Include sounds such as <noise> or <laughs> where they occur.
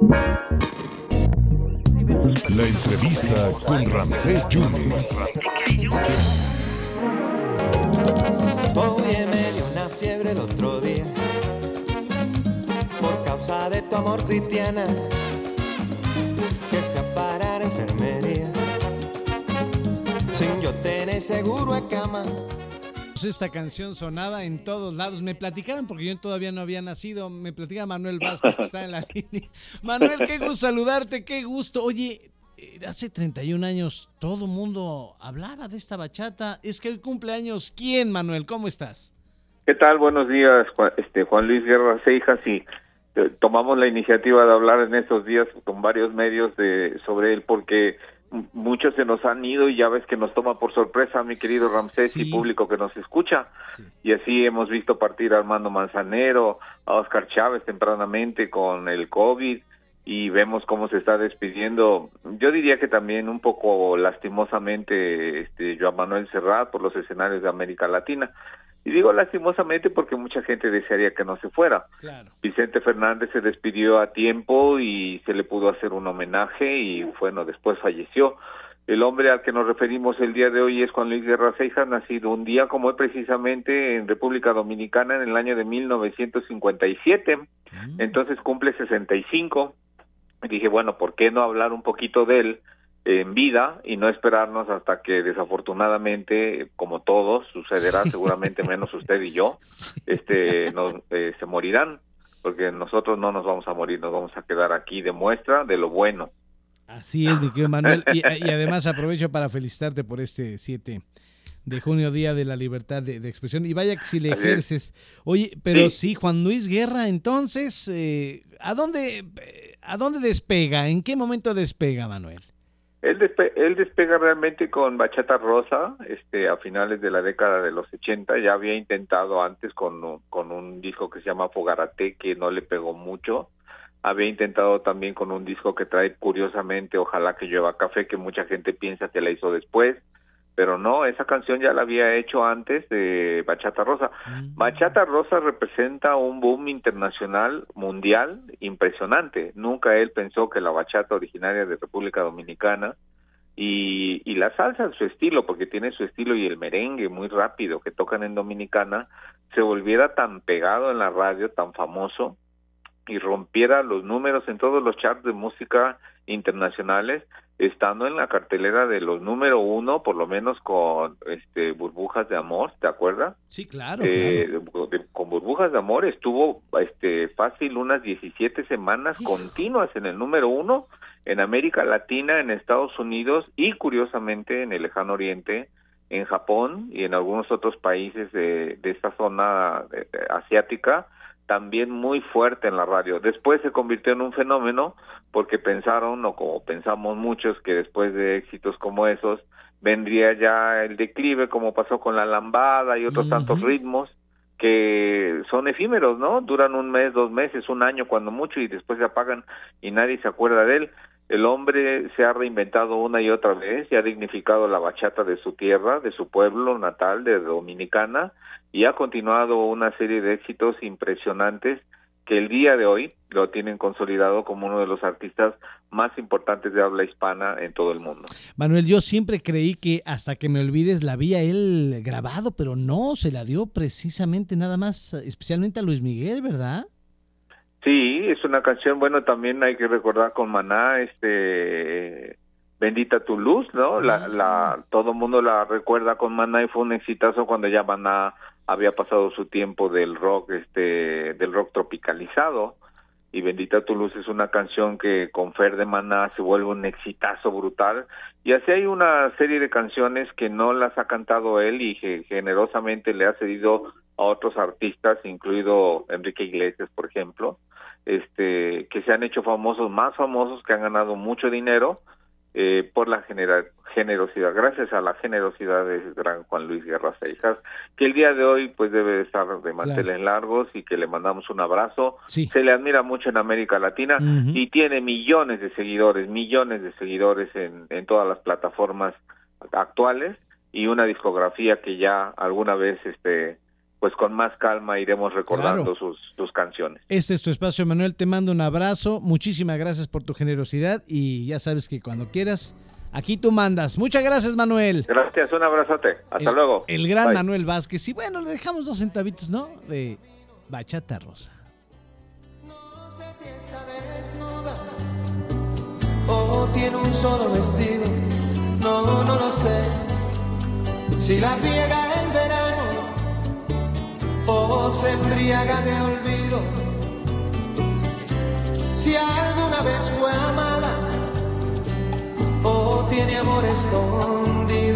La entrevista con Ramsés Yunes. Oye, me dio una fiebre el otro día por causa de tu amor cristiana que fui a enfermería sin yo tener seguro a cama. Pues esta canción sonaba en todos lados. Me platicaban porque yo todavía no había nacido. Me platicaba Manuel Vázquez que está en la <laughs> línea. Manuel, qué gusto saludarte, qué gusto. Oye, eh, hace 31 años todo mundo hablaba de esta bachata. Es que hoy cumpleaños. ¿Quién, Manuel? ¿Cómo estás? ¿Qué tal? Buenos días, Juan, este, Juan Luis Guerra Seijas y eh, tomamos la iniciativa de hablar en estos días con varios medios de sobre él porque muchos se nos han ido y ya ves que nos toma por sorpresa mi querido Ramsés Sí. y público que nos escucha Sí. y así hemos visto partir a Armando Manzanero, a Oscar Chávez tempranamente con el COVID y vemos cómo se está despidiendo. Yo diría que también un poco lastimosamente este Joan Manuel Serrat por los escenarios de América Latina. Y digo lastimosamente porque mucha gente desearía que no se fuera. Claro. Vicente Fernández se despidió a tiempo y se le pudo hacer un homenaje y bueno, después falleció. El hombre al que nos referimos el día de hoy es Juan Luis Guerra Cejas, nacido un día como hoy precisamente en República Dominicana en el año de 1957. Entonces cumple 65. Y dije, bueno, ¿por qué no hablar un poquito de él en vida y no esperarnos hasta que desafortunadamente, como todos, sucederá seguramente menos usted y yo, este, nos, eh, se morirán, porque nosotros no nos vamos a morir, nos vamos a quedar aquí de muestra de lo bueno. Así es, mi querido Manuel. Y, y además aprovecho para felicitarte por este 7 de junio, Día de la Libertad de, de Expresión. Y vaya que si le ejerces. Oye, pero sí, Sí. Juan Luis Guerra, entonces, eh, ¿a, dónde, eh, ¿a dónde despega? ¿En qué momento despega, Manuel? Él, despe- él despega realmente con Bachata Rosa, este, a finales de la década de los 80, ya había intentado antes con, un- con un disco que se llama Fogarate, que no le pegó mucho, había intentado también con un disco que trae curiosamente Ojalá que llueva café, que mucha gente piensa que la hizo después, pero no, esa canción ya la había hecho antes de Bachata Rosa. Bachata Rosa representa un boom internacional, mundial, impresionante. Nunca él pensó que la bachata originaria de República Dominicana y, y la salsa, su estilo, porque tiene su estilo y el merengue muy rápido que tocan en Dominicana, se volviera tan pegado en la radio, tan famoso, y rompiera los números en todos los charts de música internacionales, estando en la cartelera de los número uno, por lo menos con este burbujas de amor, ¿te acuerdas? Sí, claro, Eh, claro. de- con burbujas de amor estuvo este fácil unas 17 semanas continuas en el número uno en América Latina, en Estados Unidos y curiosamente en el lejano oriente, en Japón y en algunos otros países de, de esta zona eh, eh, asiática, también muy fuerte en la radio. Después se convirtió en un fenómeno porque pensaron, o como pensamos muchos, que después de éxitos como esos, vendría ya el declive, como pasó con la lambada y otros tantos ritmos que son efímeros, ¿no? Duran un mes, dos meses, un año cuando mucho y después se apagan y nadie se acuerda de él. El hombre se ha reinventado una y otra vez y ha dignificado la bachata de su tierra, de su pueblo natal, de Dominicana, y ha continuado una serie de éxitos impresionantes que el día de hoy lo tienen consolidado como uno de los artistas más importantes de habla hispana en todo el mundo. Manuel, yo siempre creí que hasta que me olvides la había él grabado, pero no, se la dio precisamente nada más, especialmente a Luis Miguel, ¿verdad? Sí, es una canción, bueno, también hay que recordar con Maná, este, Bendita tu luz, ¿no? La, la, todo el mundo la recuerda con Maná y fue un exitazo cuando ya Maná había pasado su tiempo del rock, este, del rock tropicalizado. Y Bendita tu luz es una canción que con Fer de Maná se vuelve un exitazo brutal. Y así hay una serie de canciones que no las ha cantado él y que generosamente le ha cedido a otros artistas, incluido Enrique Iglesias, por ejemplo, este, que se han hecho famosos, más famosos, que han ganado mucho dinero eh, por la genera- generosidad, gracias a la generosidad de gran Juan Luis Guerra Seijas, que el día de hoy pues debe estar de manteles largos y que le mandamos un abrazo. Sí. Se le admira mucho en América Latina y tiene millones de seguidores, millones de seguidores en, en todas las plataformas actuales y una discografía que ya alguna vez este pues con más calma iremos recordando sus, sus canciones. Este es tu espacio, Manuel. Te mando un abrazo. Muchísimas gracias por tu generosidad y ya sabes que cuando quieras, aquí tú mandas. Muchas gracias, Manuel. Gracias, un abrazote. Hasta luego. El gran Manuel Vázquez. Y bueno, le dejamos dos centavitos, ¿no? De Bachata Rosa. No sé si está desnuda o tiene un solo vestido. No, no lo sé. Si la riega en verano se embriaga de olvido. Si alguna vez fue amada o tiene amor escondido.